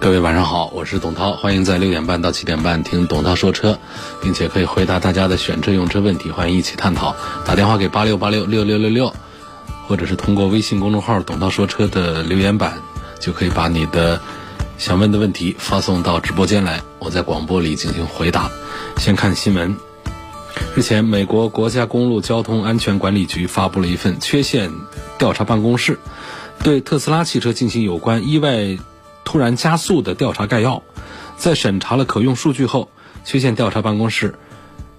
各位晚上好，我是董涛，欢迎在六点半到七点半听董涛说车，并且可以回答大家的选车用车问题，欢迎一起探讨。打电话给八六八六六六六六，或者是通过微信公众号“董涛说车”的留言板，就可以把你的想问的问题发送到直播间来，我在广播里进行回答。先看新闻，日前，美国国家公路交通安全管理局发布了一份缺陷调查办公室，对特斯拉汽车进行有关意外。突然加速的调查概要，在审查了可用数据后，缺陷调查办公室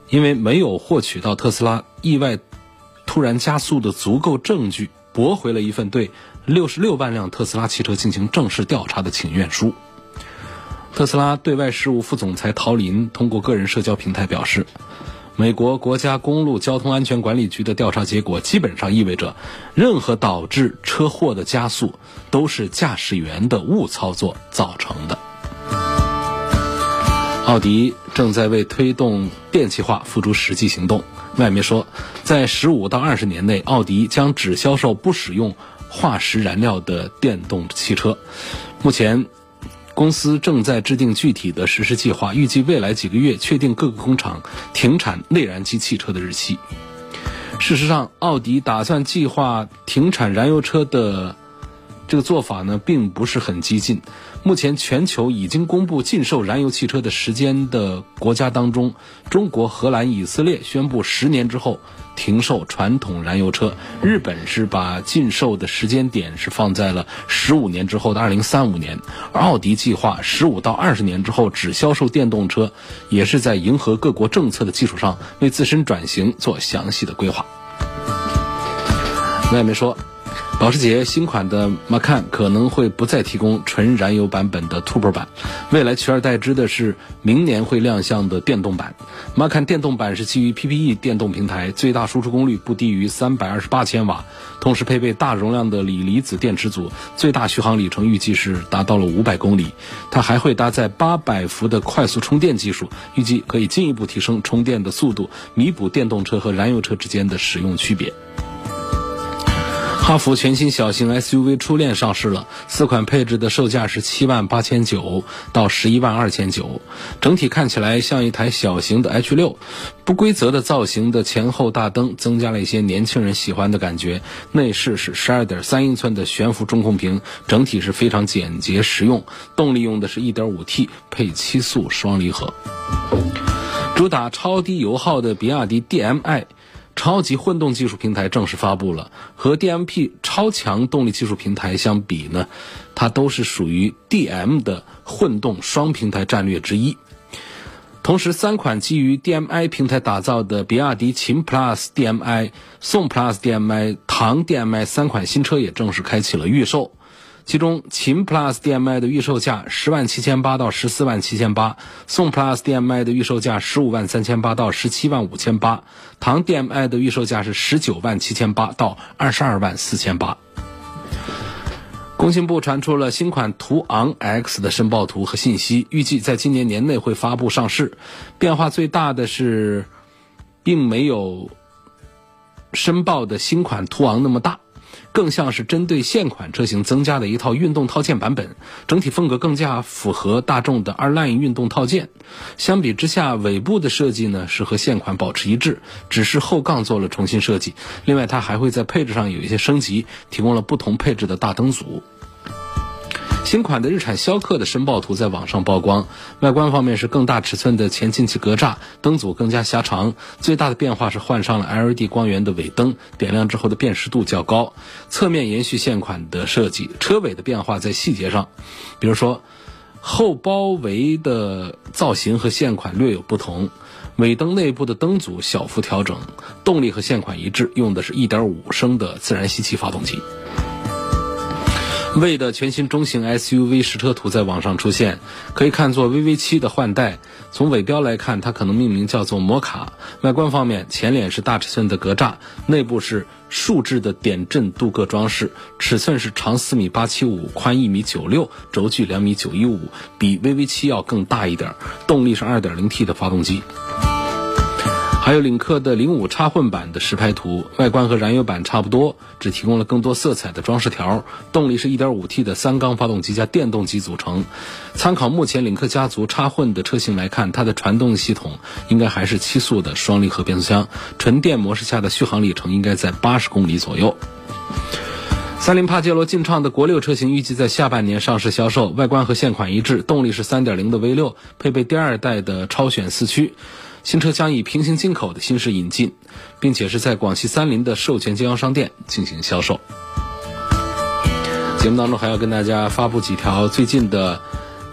因为没有获取到特斯拉意外突然加速的足够证据，驳回了一份对六十六万辆特斯拉汽车进行正式调查的请愿书。特斯拉对外事务副总裁陶林通过个人社交平台表示。美国国家公路交通安全管理局的调查结果基本上意味着，任何导致车祸的加速都是驾驶员的误操作造成的。奥迪正在为推动电气化付诸实际行动。外媒说，在十五到二十年内，奥迪将只销售不使用化石燃料的电动汽车。目前。公司正在制定具体的实施计划，预计未来几个月确定各个工厂停产内燃机汽车的日期。事实上，奥迪打算计划停产燃油车的这个做法呢，并不是很激进。目前，全球已经公布禁售燃油汽车的时间的国家当中，中国、荷兰、以色列宣布十年之后停售传统燃油车。日本是把禁售的时间点是放在了十五年之后的二零三五年，而奥迪计划十五到二十年之后只销售电动车，也是在迎合各国政策的基础上，为自身转型做详细的规划。外媒说。保时捷新款的 Macan 可能会不再提供纯燃油版本的 Turbo 版，未来取而代之的是明年会亮相的电动版。Macan 电动版是基于 PPE 电动平台，最大输出功率不低于三百二十八千瓦，同时配备大容量的锂离子电池组，最大续航里程预计是达到了五百公里。它还会搭载八百伏的快速充电技术，预计可以进一步提升充电的速度，弥补电动车和燃油车之间的使用区别。哈弗全新小型 SUV 初恋上市了，四款配置的售价是七万八千九到十一万二千九，整体看起来像一台小型的 H 六，不规则的造型的前后大灯增加了一些年轻人喜欢的感觉。内饰是十二点三英寸的悬浮中控屏，整体是非常简洁实用。动力用的是一点五 T 配七速双离合，主打超低油耗的比亚迪 DMI。超级混动技术平台正式发布了。和 DMP 超强动力技术平台相比呢，它都是属于 DM 的混动双平台战略之一。同时，三款基于 DMI 平台打造的比亚迪秦 PLUS DM-i、宋 PLUS DM-i、唐 DM-i 三款新车也正式开启了预售。其中，秦 Plus DM-i 的预售价十万七千八到十四万七千八，宋 Plus DM-i 的预售价十五万三千八到十七万五千八，唐 DM-i 的预售价是十九万七千八到二十二万四千八。工信部传出了新款途昂 X 的申报图和信息，预计在今年年内会发布上市。变化最大的是，并没有申报的新款途昂那么大。更像是针对现款车型增加的一套运动套件版本，整体风格更加符合大众的二 Line 运动套件。相比之下，尾部的设计呢是和现款保持一致，只是后杠做了重新设计。另外，它还会在配置上有一些升级，提供了不同配置的大灯组。新款的日产逍客的申报图在网上曝光，外观方面是更大尺寸的前进气格栅，灯组更加狭长，最大的变化是换上了 LED 光源的尾灯，点亮之后的辨识度较高。侧面延续现款的设计，车尾的变化在细节上，比如说后包围的造型和现款略有不同，尾灯内部的灯组小幅调整，动力和现款一致，用的是一点五升的自然吸气发动机。魏的全新中型 SUV 实车图在网上出现，可以看作 VV7 的换代。从尾标来看，它可能命名叫做摩卡。外观方面，前脸是大尺寸的格栅，内部是竖置的点阵镀铬装饰，尺寸是长四米八七五，宽一米九六，轴距两米九一五，比 VV7 要更大一点。动力是二点零 T 的发动机。还有领克的零五插混版的实拍图，外观和燃油版差不多，只提供了更多色彩的装饰条。动力是一点五 T 的三缸发动机加电动机组成。参考目前领克家族插混的车型来看，它的传动系统应该还是七速的双离合变速箱。纯电模式下的续航里程应该在八十公里左右。三菱帕杰罗劲畅的国六车型预计在下半年上市销售，外观和现款一致，动力是三点零的 V 六，配备第二代的超选四驱。新车将以平行进口的形式引进，并且是在广西三菱的授权经销商店进行销售。节目当中还要跟大家发布几条最近的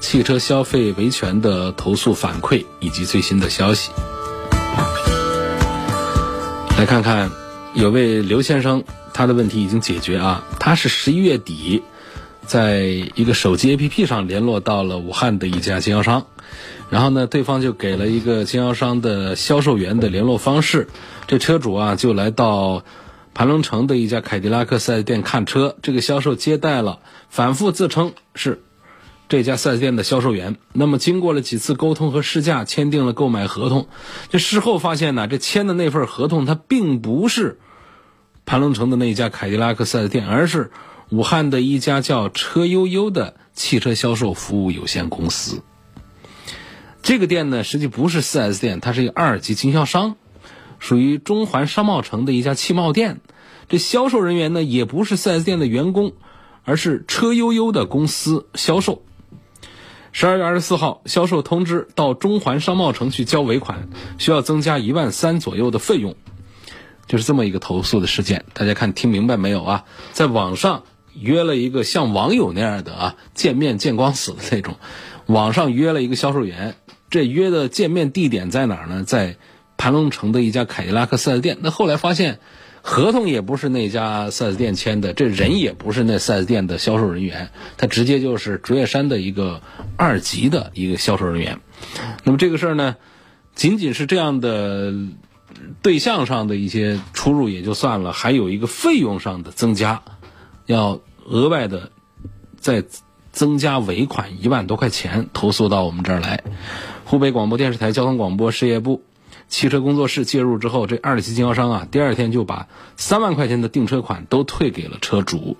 汽车消费维权的投诉反馈以及最新的消息。来看看，有位刘先生，他的问题已经解决啊，他是十一月底在一个手机 APP 上联络到了武汉的一家经销商。然后呢，对方就给了一个经销商的销售员的联络方式，这车主啊就来到盘龙城的一家凯迪拉克 4S 店看车，这个销售接待了，反复自称是这家 4S 店的销售员。那么经过了几次沟通和试驾，签订了购买合同。这事后发现呢，这签的那份合同它并不是盘龙城的那家凯迪拉克 4S 店，而是武汉的一家叫车悠悠的汽车销售服务有限公司。这个店呢，实际不是 4S 店，它是一个二级经销商，属于中环商贸城的一家汽贸店。这销售人员呢，也不是 4S 店的员工，而是车悠悠的公司销售。十二月二十四号，销售通知到中环商贸城去交尾款，需要增加一万三左右的费用，就是这么一个投诉的事件。大家看听明白没有啊？在网上约了一个像网友那样的啊见面见光死的那种，网上约了一个销售员。这约的见面地点在哪儿呢？在盘龙城的一家凯迪拉克 4S 店。那后来发现，合同也不是那家 4S 店签的，这人也不是那 4S 店的销售人员，他直接就是竹叶山的一个二级的一个销售人员。那么这个事儿呢，仅仅是这样的对象上的一些出入也就算了，还有一个费用上的增加，要额外的再增加尾款一万多块钱，投诉到我们这儿来。湖北广播电视台交通广播事业部汽车工作室介入之后，这二级经销商啊，第二天就把三万块钱的订车款都退给了车主，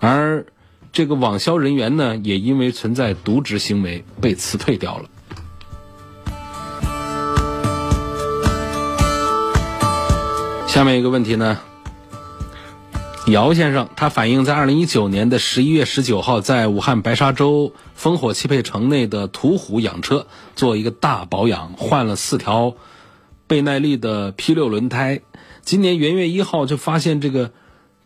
而这个网销人员呢，也因为存在渎职行为被辞退掉了。下面一个问题呢？姚先生，他反映在二零一九年的十一月十九号，在武汉白沙洲烽火汽配城内的途虎养车做一个大保养，换了四条倍耐力的 P 六轮胎。今年元月一号就发现这个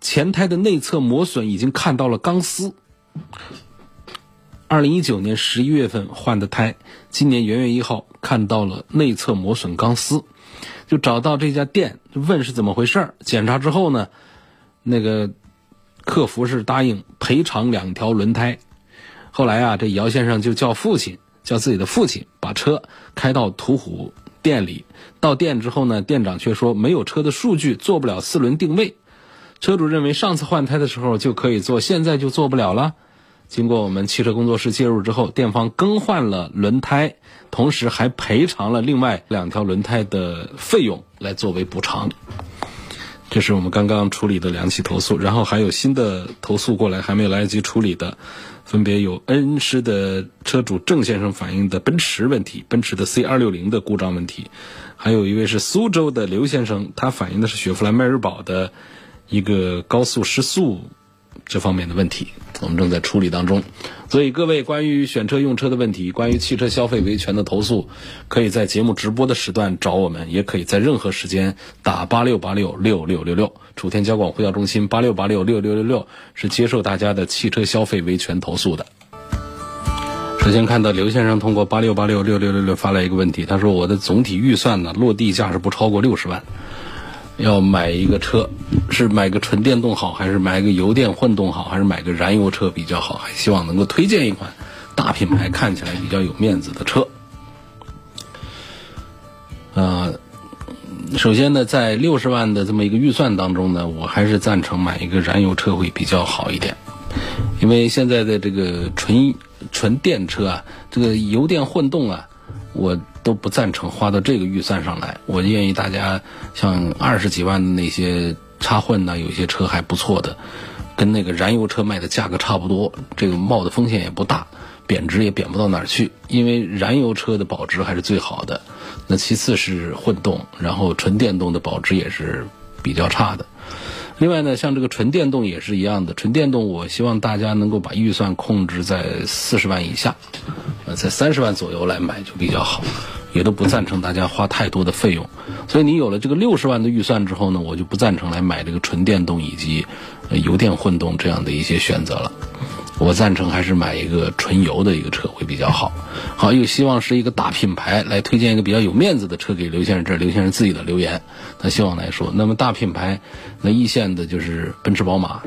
前胎的内侧磨损，已经看到了钢丝。二零一九年十一月份换的胎，今年元月一号看到了内侧磨损钢丝，就找到这家店问是怎么回事检查之后呢？那个客服是答应赔偿两条轮胎，后来啊，这姚先生就叫父亲，叫自己的父亲把车开到途虎店里。到店之后呢，店长却说没有车的数据，做不了四轮定位。车主认为上次换胎的时候就可以做，现在就做不了了。经过我们汽车工作室介入之后，店方更换了轮胎，同时还赔偿了另外两条轮胎的费用来作为补偿。这是我们刚刚处理的两起投诉，然后还有新的投诉过来，还没有来得及处理的，分别有恩施的车主郑先生反映的奔驰问题，奔驰的 C 二六零的故障问题，还有一位是苏州的刘先生，他反映的是雪佛兰迈锐宝的一个高速失速。这方面的问题，我们正在处理当中。所以各位关于选车用车的问题，关于汽车消费维权的投诉，可以在节目直播的时段找我们，也可以在任何时间打八六八六六六六六。楚天交广呼叫中心八六八六六六六六是接受大家的汽车消费维权投诉的。首先看到刘先生通过八六八六六六六六发来一个问题，他说我的总体预算呢，落地价是不超过六十万。要买一个车，是买个纯电动好，还是买个油电混动好，还是买个燃油车比较好？还希望能够推荐一款大品牌看起来比较有面子的车。呃，首先呢，在六十万的这么一个预算当中呢，我还是赞成买一个燃油车会比较好一点，因为现在的这个纯纯电车啊，这个油电混动啊，我都不赞成花到这个预算上来。我建议大家像二十几万的那些插混呢，有些车还不错的，跟那个燃油车卖的价格差不多，这个冒的风险也不大，贬值也贬不到哪儿去，因为燃油车的保值还是最好的。那其次是混动，然后纯电动的保值也是比较差的。另外呢，像这个纯电动也是一样的，纯电动我希望大家能够把预算控制在四十万以下，呃，在三十万左右来买就比较好，也都不赞成大家花太多的费用。所以你有了这个六十万的预算之后呢，我就不赞成来买这个纯电动以及油电混动这样的一些选择了。我赞成还是买一个纯油的一个车会比较好。好，又希望是一个大品牌来推荐一个比较有面子的车给刘先生。这是刘先生自己的留言，他希望来说，那么大品牌，那一线的就是奔驰、宝马，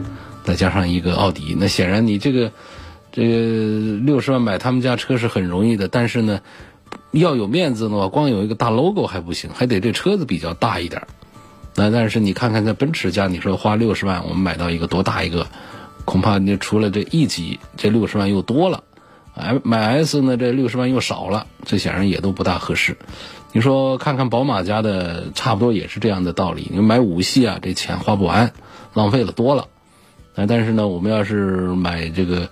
再加上一个奥迪。那显然你这个这个六十万买他们家车是很容易的，但是呢，要有面子的话，光有一个大 logo 还不行，还得这车子比较大一点。那但是你看看在奔驰家，你说花六十万，我们买到一个多大一个？恐怕你除了这一级，这六十万又多了，M 买 S 呢，这六十万又少了，这显然也都不大合适。你说看看宝马家的，差不多也是这样的道理。你买五系啊，这钱花不完，浪费了多了。但是呢，我们要是买这个。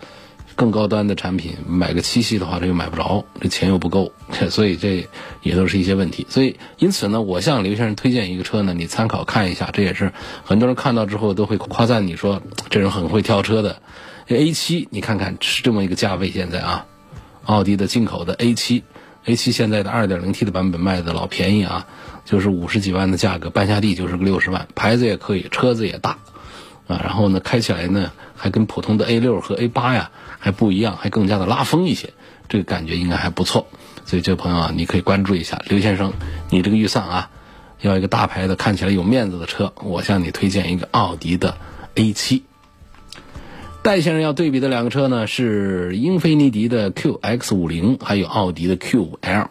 更高端的产品，买个七系的话，这又买不着，这钱又不够，所以这也都是一些问题。所以因此呢，我向刘先生推荐一个车呢，你参考看一下。这也是很多人看到之后都会夸赞你说这人很会挑车的。A 七，你看看是这么一个价位，现在啊，奥迪的进口的 A 七，A 七现在的 2.0T 的版本卖的老便宜啊，就是五十几万的价格，半下地就是个六十万，牌子也可以，车子也大啊，然后呢，开起来呢还跟普通的 A 六和 A 八呀。还不一样，还更加的拉风一些，这个感觉应该还不错。所以这位朋友啊，你可以关注一下刘先生，你这个预算啊，要一个大牌的、看起来有面子的车，我向你推荐一个奥迪的 A7。戴先生要对比的两个车呢，是英菲尼迪的 QX50，还有奥迪的 Q5L。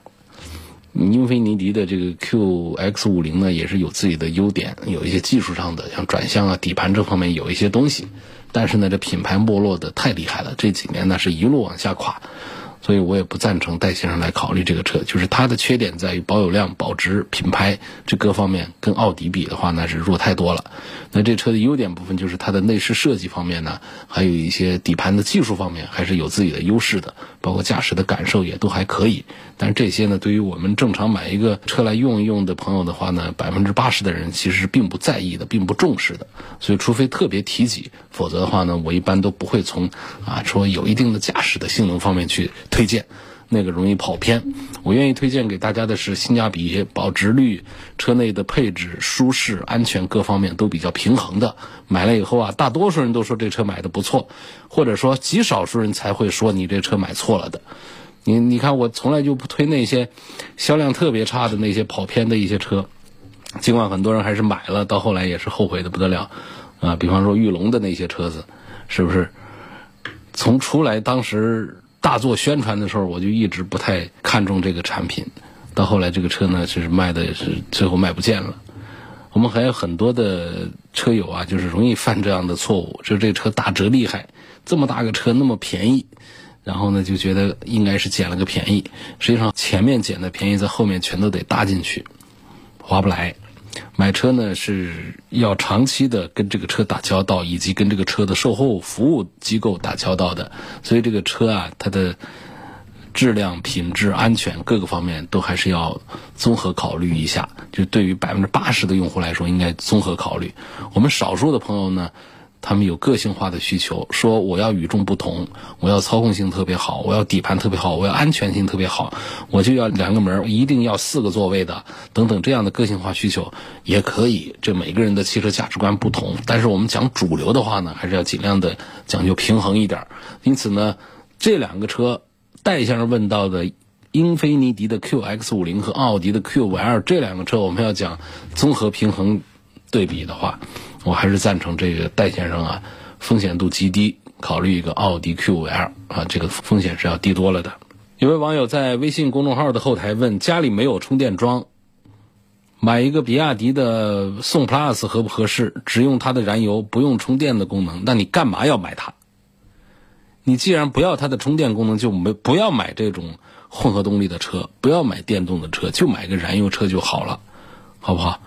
英菲尼迪的这个 QX50 呢，也是有自己的优点，有一些技术上的，像转向啊、底盘这方面有一些东西。但是呢，这品牌没落的太厉害了，这几年呢是一路往下垮。所以我也不赞成戴先生来考虑这个车，就是它的缺点在于保有量、保值、品牌这各方面跟奥迪比的话，那是弱太多了。那这车的优点部分就是它的内饰设计方面呢，还有一些底盘的技术方面还是有自己的优势的，包括驾驶的感受也都还可以。但是这些呢，对于我们正常买一个车来用一用的朋友的话呢，百分之八十的人其实并不在意的，并不重视的。所以除非特别提及，否则的话呢，我一般都不会从啊说有一定的驾驶的性能方面去。推荐那个容易跑偏，我愿意推荐给大家的是性价比、保值率、车内的配置、舒适、安全各方面都比较平衡的。买了以后啊，大多数人都说这车买的不错，或者说极少数人才会说你这车买错了的。你你看，我从来就不推那些销量特别差的那些跑偏的一些车，尽管很多人还是买了，到后来也是后悔的不得了啊。比方说玉龙的那些车子，是不是从出来当时？大做宣传的时候，我就一直不太看重这个产品。到后来，这个车呢，就是卖的是最后卖不见了。我们还有很多的车友啊，就是容易犯这样的错误，就是这车打折厉害，这么大个车那么便宜，然后呢就觉得应该是捡了个便宜，实际上前面捡的便宜在后面全都得搭进去，划不来。买车呢是要长期的跟这个车打交道，以及跟这个车的售后服务机构打交道的，所以这个车啊，它的质量、品质、安全各个方面都还是要综合考虑一下。就对于百分之八十的用户来说，应该综合考虑。我们少数的朋友呢。他们有个性化的需求，说我要与众不同，我要操控性特别好，我要底盘特别好，我要安全性特别好，我就要两个门，一定要四个座位的，等等这样的个性化需求也可以。这每个人的汽车价值观不同，但是我们讲主流的话呢，还是要尽量的讲究平衡一点。因此呢，这两个车，戴先生问到的英菲尼迪的 QX 五零和奥迪的 Q 五 L 这两个车，我们要讲综合平衡。对比的话，我还是赞成这个戴先生啊，风险度极低，考虑一个奥迪 Q5L 啊，这个风险是要低多了的。有位网友在微信公众号的后台问：家里没有充电桩，买一个比亚迪的宋 Plus 合不合适？只用它的燃油，不用充电的功能，那你干嘛要买它？你既然不要它的充电功能，就没不要买这种混合动力的车，不要买电动的车，就买个燃油车就好了，好不好？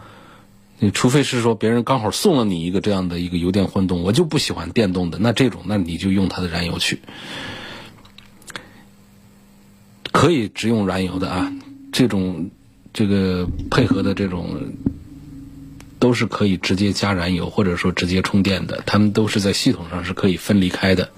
你除非是说别人刚好送了你一个这样的一个油电混动，我就不喜欢电动的，那这种那你就用它的燃油去，可以只用燃油的啊，这种这个配合的这种都是可以直接加燃油或者说直接充电的，它们都是在系统上是可以分离开的。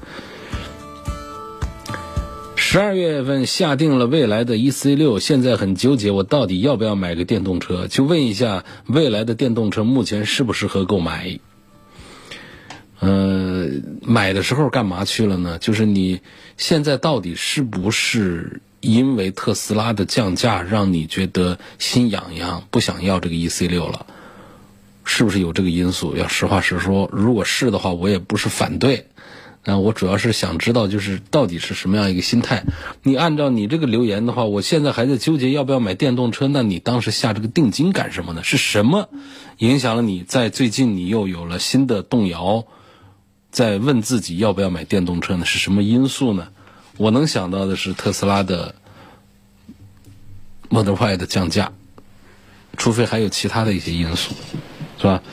十二月份下定了未来的 E C 六，现在很纠结，我到底要不要买个电动车？就问一下，未来的电动车目前适不适合购买？呃，买的时候干嘛去了呢？就是你现在到底是不是因为特斯拉的降价让你觉得心痒痒，不想要这个 E C 六了？是不是有这个因素？要实话实说，如果是的话，我也不是反对。那我主要是想知道，就是到底是什么样一个心态？你按照你这个留言的话，我现在还在纠结要不要买电动车。那你当时下这个定金干什么呢？是什么影响了你在最近你又有了新的动摇，在问自己要不要买电动车呢？是什么因素呢？我能想到的是特斯拉的 Model Y 的降价，除非还有其他的一些因素，是吧？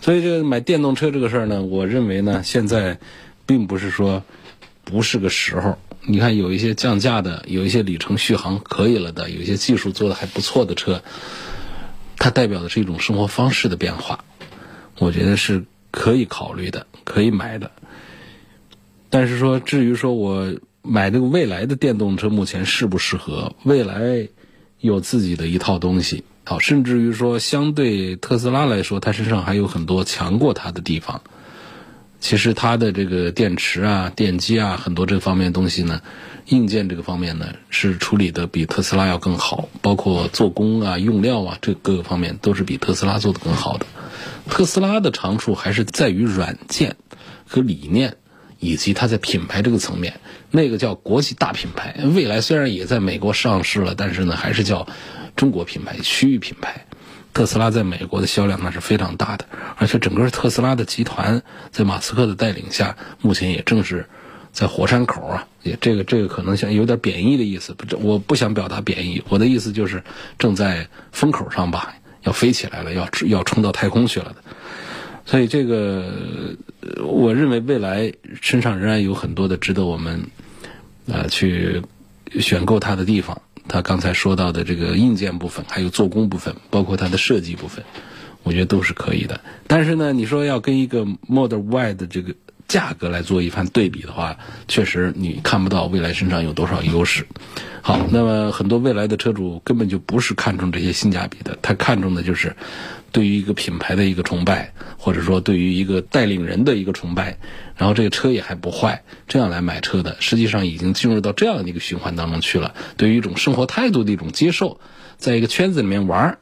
所以这个买电动车这个事儿呢，我认为呢，现在。并不是说不是个时候，你看有一些降价的，有一些里程续航可以了的，有一些技术做的还不错的车，它代表的是一种生活方式的变化，我觉得是可以考虑的，可以买的。但是说至于说我买这个未来的电动车目前适不适合，未来有自己的一套东西，好，甚至于说相对特斯拉来说，它身上还有很多强过它的地方。其实它的这个电池啊、电机啊，很多这方面东西呢，硬件这个方面呢，是处理的比特斯拉要更好，包括做工啊、用料啊，这各个方面都是比特斯拉做的更好的。特斯拉的长处还是在于软件和理念，以及它在品牌这个层面，那个叫国际大品牌。未来虽然也在美国上市了，但是呢，还是叫中国品牌、区域品牌。特斯拉在美国的销量那是非常大的，而且整个特斯拉的集团在马斯克的带领下，目前也正是在火山口啊，也这个这个可能像有点贬义的意思，不，我不想表达贬义，我的意思就是正在风口上吧，要飞起来了，要要冲到太空去了的。所以这个，我认为未来身上仍然有很多的值得我们啊去选购它的地方。他刚才说到的这个硬件部分，还有做工部分，包括它的设计部分，我觉得都是可以的。但是呢，你说要跟一个 Model Y 的这个价格来做一番对比的话，确实你看不到未来身上有多少优势。好，那么很多未来的车主根本就不是看重这些性价比的，他看重的就是对于一个品牌的一个崇拜，或者说对于一个带领人的一个崇拜。然后这个车也还不坏，这样来买车的，实际上已经进入到这样的一个循环当中去了。对于一种生活态度的一种接受，在一个圈子里面玩儿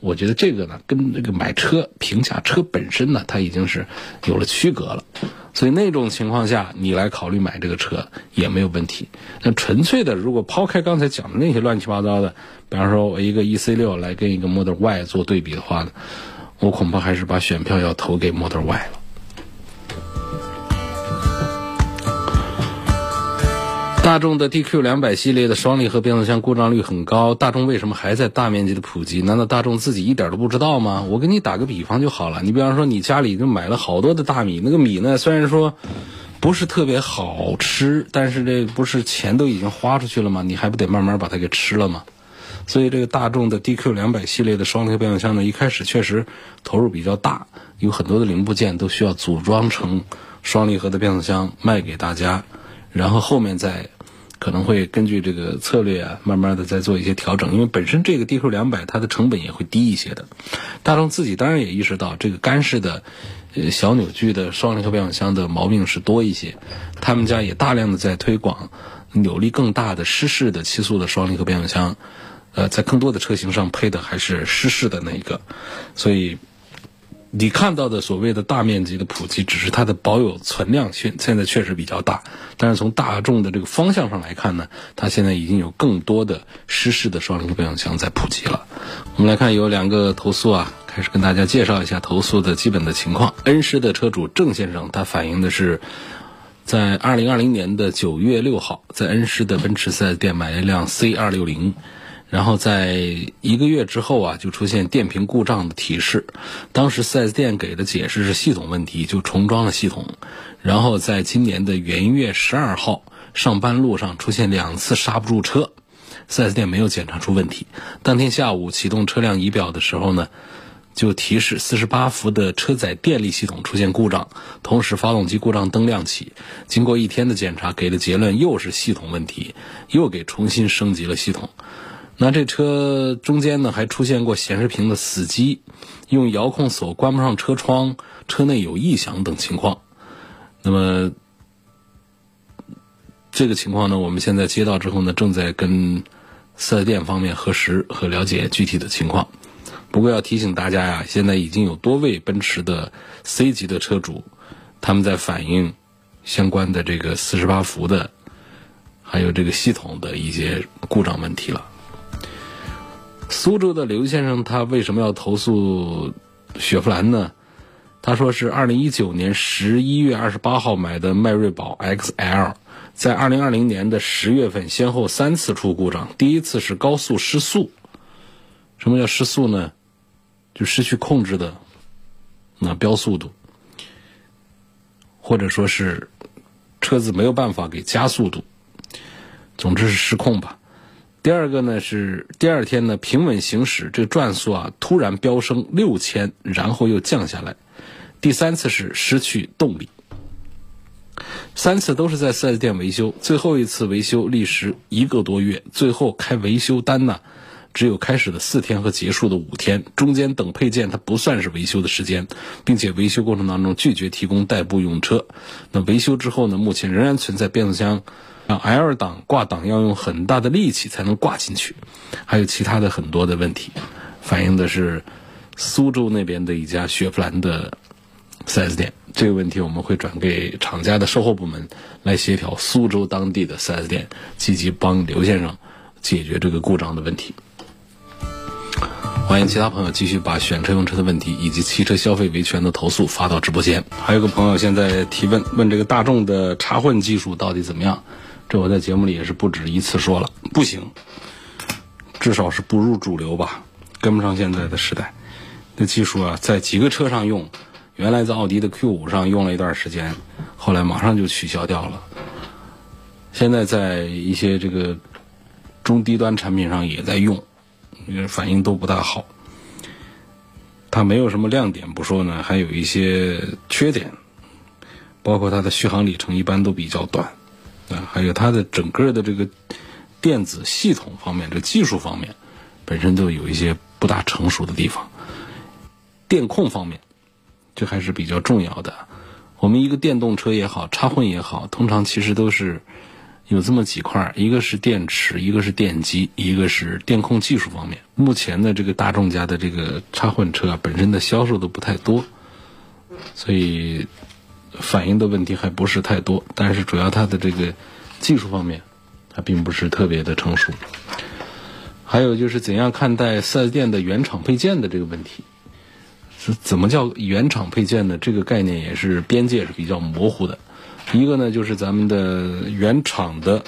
我觉得这个呢，跟这个买车、评价车本身呢，它已经是有了区隔了。所以那种情况下，你来考虑买这个车也没有问题。那纯粹的，如果抛开刚才讲的那些乱七八糟的，比方说我一个 E C 六来跟一个 Model Y 做对比的话呢，我恐怕还是把选票要投给 Model Y 了。大众的 DQ 两百系列的双离合变速箱故障率很高，大众为什么还在大面积的普及？难道大众自己一点都不知道吗？我给你打个比方就好了，你比方说你家里就买了好多的大米，那个米呢虽然说不是特别好吃，但是这不是钱都已经花出去了吗？你还不得慢慢把它给吃了吗？所以这个大众的 DQ 两百系列的双离合变速箱呢，一开始确实投入比较大，有很多的零部件都需要组装成双离合的变速箱卖给大家，然后后面再。可能会根据这个策略啊，慢慢的再做一些调整，因为本身这个 DQ 两百它的成本也会低一些的。大众自己当然也意识到这个干式的呃小扭矩的双离合变速箱的毛病是多一些，他们家也大量的在推广扭力更大的湿式的七速的双离合变速箱，呃，在更多的车型上配的还是湿式的那一个，所以你看到的所谓的大面积的普及，只是它的保有存量现现在确实比较大，但是从大众的这个方向上来看呢，它现在已经有更多的湿式的双离合变速箱在普及了。我们来看有两个投诉啊，开始跟大家介绍一下投诉的基本的情况。恩施的车主郑先生，他反映的是，在二零二零年的九月六号，在恩施的奔驰 4S 店买了一辆 C 二六零。然后在一个月之后啊，就出现电瓶故障的提示。当时 4S 店给的解释是系统问题，就重装了系统。然后在今年的元月十二号上班路上出现两次刹不住车，4S 店没有检查出问题。当天下午启动车辆仪表的时候呢，就提示四十八伏的车载电力系统出现故障，同时发动机故障灯亮起。经过一天的检查，给的结论又是系统问题，又给重新升级了系统。那这车中间呢，还出现过显示屏的死机，用遥控锁关不上车窗，车内有异响等情况。那么这个情况呢，我们现在接到之后呢，正在跟四 S 店方面核实和了解具体的情况。不过要提醒大家呀，现在已经有多位奔驰的 C 级的车主，他们在反映相关的这个四十八伏的，还有这个系统的一些故障问题了。苏州的刘先生，他为什么要投诉雪佛兰呢？他说是二零一九年十一月二十八号买的迈锐宝 XL，在二零二零年的十月份先后三次出故障，第一次是高速失速。什么叫失速呢？就失去控制的那标速度，或者说是车子没有办法给加速度，总之是失控吧。第二个呢是第二天呢平稳行驶，这个转速啊突然飙升六千，然后又降下来。第三次是失去动力，三次都是在四 S 店维修，最后一次维修历时一个多月，最后开维修单呢只有开始的四天和结束的五天，中间等配件它不算是维修的时间，并且维修过程当中拒绝提供代步用车。那维修之后呢，目前仍然存在变速箱。让，L 档挂档要用很大的力气才能挂进去，还有其他的很多的问题，反映的是苏州那边的一家雪佛兰的 4S 店。这个问题我们会转给厂家的售后部门来协调，苏州当地的 4S 店积极帮刘先生解决这个故障的问题。欢迎其他朋友继续把选车用车的问题以及汽车消费维权的投诉发到直播间。还有个朋友现在提问，问这个大众的插混技术到底怎么样？这我在节目里也是不止一次说了，不行，至少是不入主流吧，跟不上现在的时代。那技术啊，在几个车上用，原来在奥迪的 Q 五上用了一段时间，后来马上就取消掉了。现在在一些这个中低端产品上也在用，反应都不大好。它没有什么亮点不说呢，还有一些缺点，包括它的续航里程一般都比较短。啊，还有它的整个的这个电子系统方面，这技术方面本身都有一些不大成熟的地方。电控方面，这还是比较重要的。我们一个电动车也好，插混也好，通常其实都是有这么几块：一个是电池，一个是电机，一个是电控技术方面。目前的这个大众家的这个插混车本身的销售都不太多，所以。反映的问题还不是太多，但是主要它的这个技术方面，它并不是特别的成熟。还有就是怎样看待四 S 店的原厂配件的这个问题？是怎么叫原厂配件呢？这个概念也是边界是比较模糊的。一个呢，就是咱们的原厂的，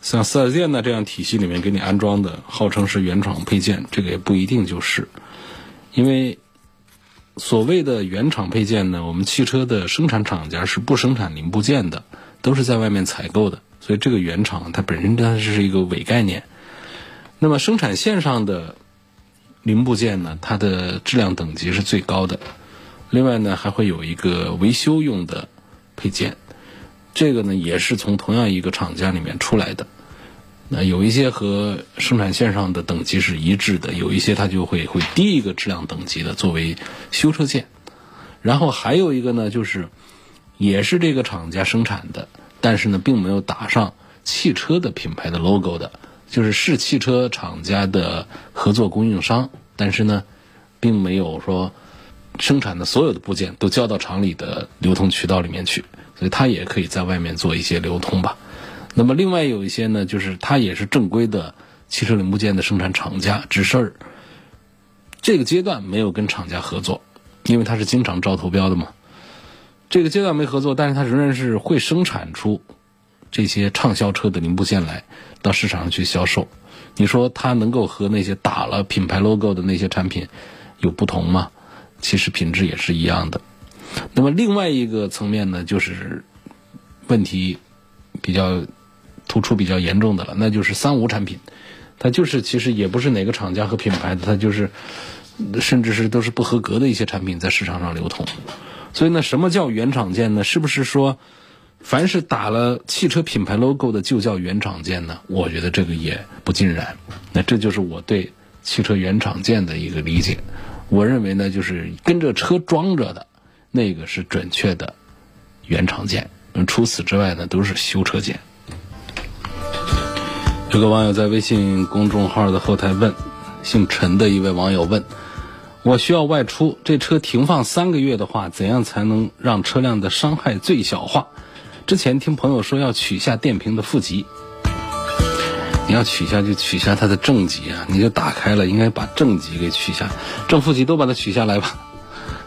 像四 S 店呢这样体系里面给你安装的，号称是原厂配件，这个也不一定就是，因为。所谓的原厂配件呢，我们汽车的生产厂家是不生产零部件的，都是在外面采购的，所以这个原厂它本身它是一个伪概念。那么生产线上的零部件呢，它的质量等级是最高的。另外呢，还会有一个维修用的配件，这个呢也是从同样一个厂家里面出来的。那有一些和生产线上的等级是一致的，有一些它就会会低一个质量等级的作为修车件，然后还有一个呢，就是也是这个厂家生产的，但是呢并没有打上汽车的品牌的 logo 的，就是是汽车厂家的合作供应商，但是呢并没有说生产的所有的部件都交到厂里的流通渠道里面去，所以它也可以在外面做一些流通吧。那么另外有一些呢，就是它也是正规的汽车零部件的生产厂家，只是这个阶段没有跟厂家合作，因为它是经常招投标的嘛。这个阶段没合作，但是它仍然是会生产出这些畅销车的零部件来到市场上去销售。你说它能够和那些打了品牌 logo 的那些产品有不同吗？其实品质也是一样的。那么另外一个层面呢，就是问题比较突出、比较严重的了，那就是三无产品。它就是其实也不是哪个厂家和品牌的，它就是甚至是都是不合格的一些产品在市场上流通。所以呢，什么叫原厂件呢？是不是说凡是打了汽车品牌 logo 的就叫原厂件呢？我觉得这个也不尽然。那这就是我对汽车原厂件的一个理解。我认为呢，就是跟着车装着的那个是准确的原厂件，除此之外呢，都是修车件。有个网友在微信公众号的后台问，姓陈的一位网友问：“我需要外出，这车停放三个月的话，怎样才能让车辆的伤害最小化？”之前听朋友说要取下电瓶的负极，你要取下就取下它的正极啊，你就打开了，应该把正极给取下，正负极都把它取下来吧。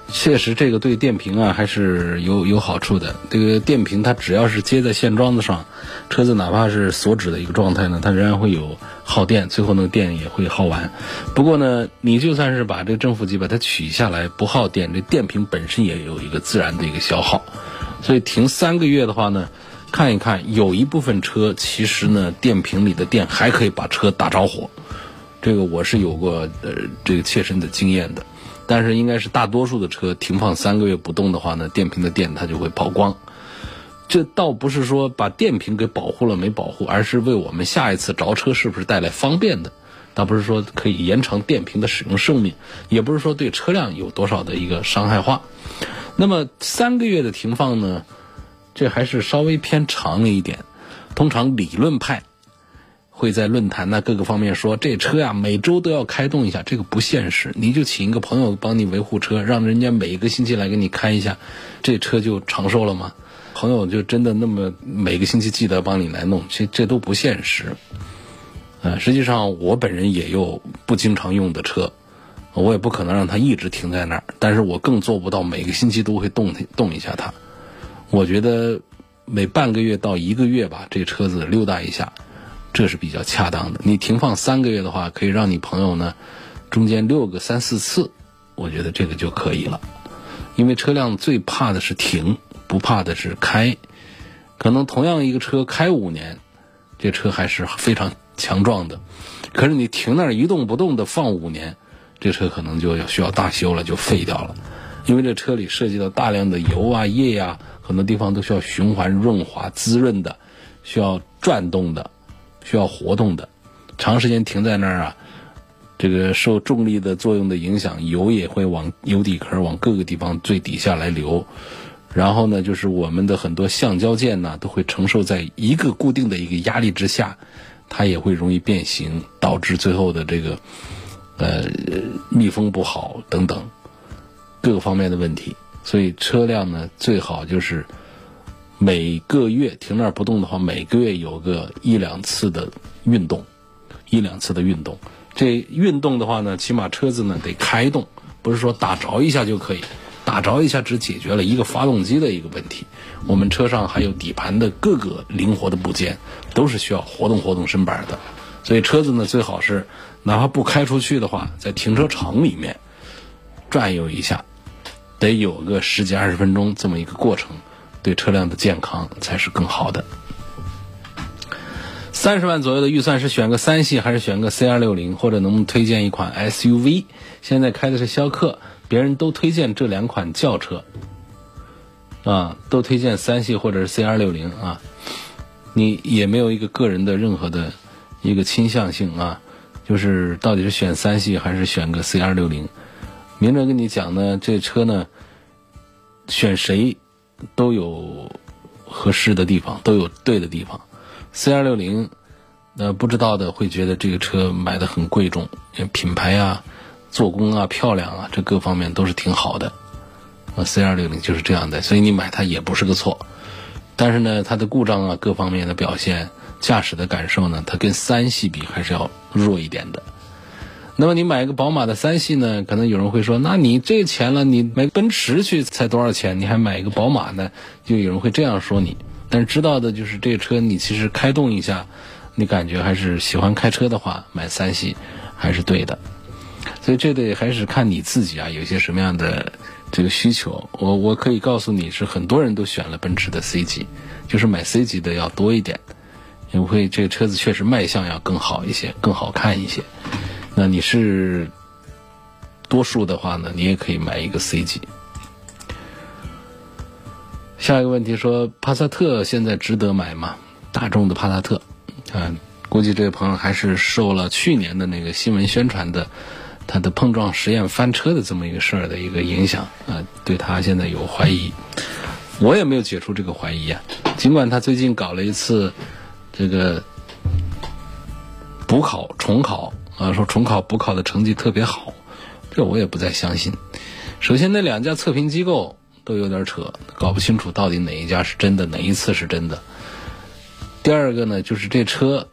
确实，这个对电瓶啊还是有有好处的。这个电瓶它只要是接在线桩子上，车子哪怕是锁止的一个状态呢，它仍然会有耗电，最后那个电也会耗完。不过呢，你就算是把这个正负极把它取下来，不耗电，这电瓶本身也有一个自然的一个消耗。所以停三个月的话呢，看一看，有一部分车其实呢，电瓶里的电还可以把车打着火。这个我是有过呃这个切身的经验的。但是应该是大多数的车停放三个月不动的话呢，电瓶的电它就会跑光。这倒不是说把电瓶给保护了没保护，而是为我们下一次着车是不是带来方便的。倒不是说可以延长电瓶的使用寿命，也不是说对车辆有多少的一个伤害化。那么三个月的停放呢，这还是稍微偏长了一点。通常理论派。会在论坛呢各个方面说这车呀每周都要开动一下，这个不现实。你就请一个朋友帮你维护车，让人家每一个星期来给你开一下，这车就长寿了吗？朋友就真的那么每个星期记得帮你来弄，其实这都不现实。呃，实际上我本人也有不经常用的车，我也不可能让它一直停在那儿，但是我更做不到每个星期都会动动一下它。我觉得每半个月到一个月吧，这车子溜达一下。这是比较恰当的。你停放三个月的话，可以让你朋友呢，中间溜个三四次，我觉得这个就可以了。因为车辆最怕的是停，不怕的是开。可能同样一个车开五年，这车还是非常强壮的。可是你停那儿一动不动的放五年，这车可能就要需要大修了，就废掉了。因为这车里涉及到大量的油啊、液呀，很多地方都需要循环润滑、滋润的，需要转动的。需要活动的，长时间停在那儿啊，这个受重力的作用的影响，油也会往油底壳往各个地方最底下来流。然后呢，就是我们的很多橡胶件呢，都会承受在一个固定的一个压力之下，它也会容易变形，导致最后的这个呃密封不好等等各个方面的问题。所以车辆呢，最好就是。每个月停那儿不动的话，每个月有个一两次的运动，一两次的运动。这运动的话呢，起码车子呢得开动，不是说打着一下就可以。打着一下只解决了一个发动机的一个问题。我们车上还有底盘的各个灵活的部件，都是需要活动活动身板的。所以车子呢，最好是哪怕不开出去的话，在停车场里面转悠一下，得有个十几二十分钟这么一个过程。对车辆的健康才是更好的。三十万左右的预算是选个三系还是选个 C 二六零，或者能推荐一款 SUV？现在开的是逍客，别人都推荐这两款轿车，啊，都推荐三系或者是 C 二六零啊。你也没有一个个人的任何的一个倾向性啊，就是到底是选三系还是选个 C 二六零？明着跟你讲呢，这车呢，选谁？都有合适的地方，都有对的地方。C 二六零，那不知道的会觉得这个车买的很贵重，品牌啊，做工啊、漂亮啊，这各方面都是挺好的。啊，C 二六零就是这样的，所以你买它也不是个错。但是呢，它的故障啊，各方面的表现、驾驶的感受呢，它跟三系比还是要弱一点的。那么你买一个宝马的三系呢，可能有人会说，那你这钱了，你买奔驰去才多少钱？你还买一个宝马呢？就有人会这样说你。但是知道的就是这个车，你其实开动一下，你感觉还是喜欢开车的话，买三系还是对的。所以这得还是看你自己啊，有些什么样的这个需求。我我可以告诉你是很多人都选了奔驰的 C 级，就是买 C 级的要多一点，因为这个车子确实卖相要更好一些，更好看一些。那你是多数的话呢，你也可以买一个 C 级。下一个问题说，帕萨特现在值得买吗？大众的帕萨特，啊，估计这位朋友还是受了去年的那个新闻宣传的，他的碰撞实验翻车的这么一个事儿的一个影响啊，对他现在有怀疑。我也没有解除这个怀疑啊，尽管他最近搞了一次这个补考重考啊，说重考补考的成绩特别好，这我也不再相信。首先，那两家测评机构。都有点扯，搞不清楚到底哪一家是真的，哪一次是真的。第二个呢，就是这车，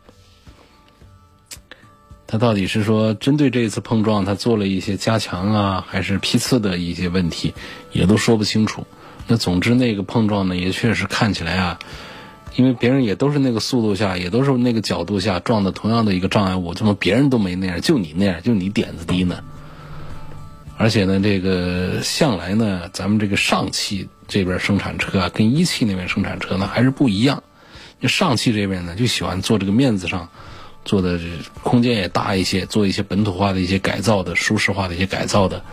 它到底是说针对这一次碰撞，它做了一些加强啊，还是批次的一些问题，也都说不清楚。那总之那个碰撞呢，也确实看起来啊，因为别人也都是那个速度下，也都是那个角度下撞的同样的一个障碍物，怎么别人都没那样，就你那样，就你点子低呢？而且呢，这个向来呢，咱们这个上汽这边生产车啊，跟一汽那边生产车呢还是不一样。就上汽这边呢，就喜欢做这个面子上做的空间也大一些，做一些本土化的一些改造的、舒适化的一些改造的，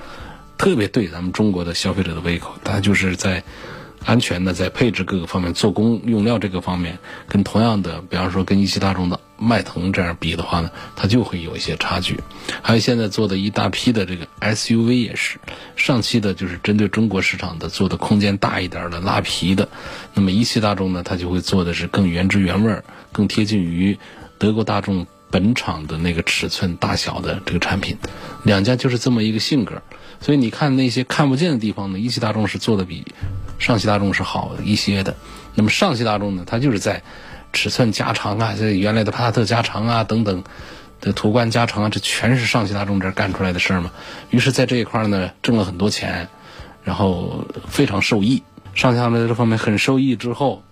特别对咱们中国的消费者的胃口。它就是在。安全的，在配置各个方面、做工用料这个方面，跟同样的，比方说跟一汽大众的迈腾这样比的话呢，它就会有一些差距。还有现在做的一大批的这个 SUV 也是，上汽的就是针对中国市场的做的空间大一点的拉皮的，那么一汽大众呢，它就会做的是更原汁原味儿、更贴近于德国大众本厂的那个尺寸大小的这个产品。两家就是这么一个性格。所以你看那些看不见的地方呢，一汽大众是做的比上汽大众是好一些的。那么上汽大众呢，它就是在尺寸加长啊，这原来的帕萨特加长啊等等的途观加长啊，这全是上汽大众这儿干出来的事儿嘛。于是，在这一块呢，挣了很多钱，然后非常受益。上汽大众在这方面很受益之后，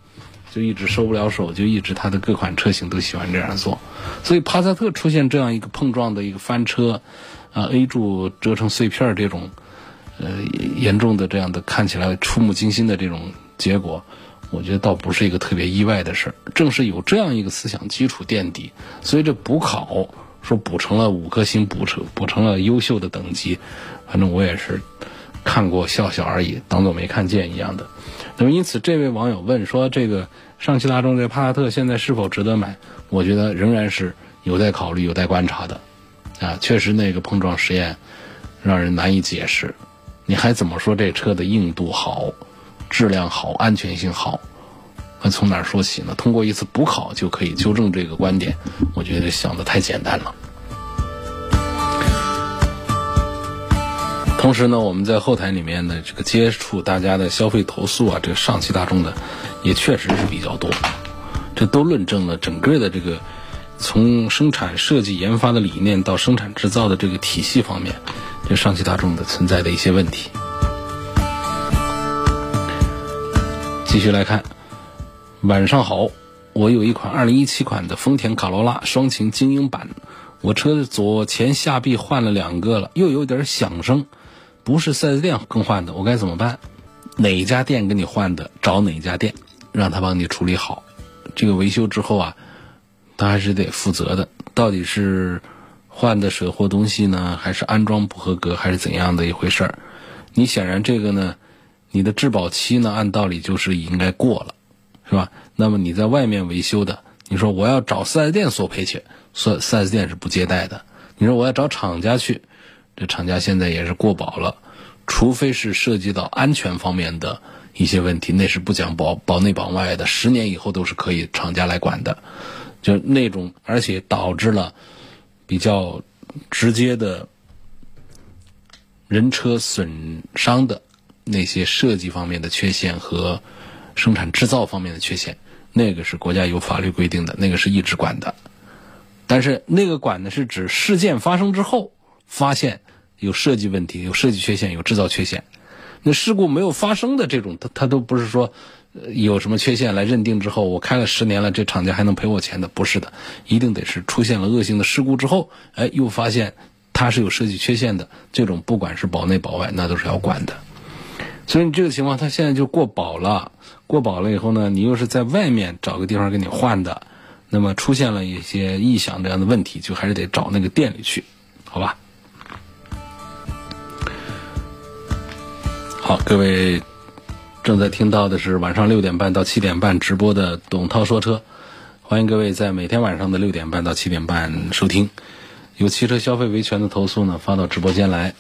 就一直收不了手，就一直它的各款车型都喜欢这样做。所以帕萨特出现这样一个碰撞的一个翻车。啊，A 柱折成碎片这种，呃，严重的这样的看起来触目惊心的这种结果，我觉得倒不是一个特别意外的事儿。正是有这样一个思想基础垫底，所以这补考说补成了五颗星，补成补成了优秀的等级，反正我也是看过笑笑而已，当做没看见一样的。那么因此，这位网友问说，这个上汽大众这帕萨特现在是否值得买？我觉得仍然是有待考虑、有待观察的。啊，确实那个碰撞实验让人难以解释。你还怎么说这车的硬度好、质量好、安全性好？那从哪儿说起呢？通过一次补考就可以纠正这个观点？我觉得想的太简单了。同时呢，我们在后台里面的这个接触大家的消费投诉啊，这个上汽大众的也确实是比较多，这都论证了整个的这个。从生产设计研发的理念到生产制造的这个体系方面，这上汽大众的存在的一些问题。继续来看，晚上好，我有一款2017款的丰田卡罗拉双擎精英版，我车的左前下臂换了两个了，又有点响声，不是 4S 店更换的，我该怎么办？哪家店给你换的？找哪家店，让他帮你处理好。这个维修之后啊。他还是得负责的，到底是换的水货东西呢，还是安装不合格，还是怎样的一回事儿？你显然这个呢，你的质保期呢，按道理就是应该过了，是吧？那么你在外面维修的，你说我要找四 S 店索赔去，四四 S 店是不接待的。你说我要找厂家去，这厂家现在也是过保了，除非是涉及到安全方面的一些问题，那是不讲保保内保外的，十年以后都是可以厂家来管的。就那种，而且导致了比较直接的人车损伤的那些设计方面的缺陷和生产制造方面的缺陷，那个是国家有法律规定的，那个是一直管的。但是那个管呢，是指事件发生之后发现有设计问题、有设计缺陷、有制造缺陷。那事故没有发生的这种，它它都不是说有什么缺陷来认定之后，我开了十年了，这厂家还能赔我钱的，不是的，一定得是出现了恶性的事故之后，哎，又发现它是有设计缺陷的，这种不管是保内保外，那都是要管的。所以你这个情况，它现在就过保了，过保了以后呢，你又是在外面找个地方给你换的。那么出现了一些异响这样的问题，就还是得找那个店里去，好吧？好，各位正在听到的是晚上六点半到七点半直播的董涛说车，欢迎各位在每天晚上的六点半到七点半收听。有汽车消费维权的投诉呢，发到直播间来，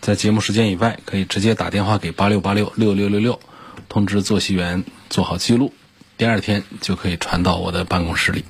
在节目时间以外，可以直接打电话给八六八六六六六六，通知作息员做好记录。第二天就可以传到我的办公室里。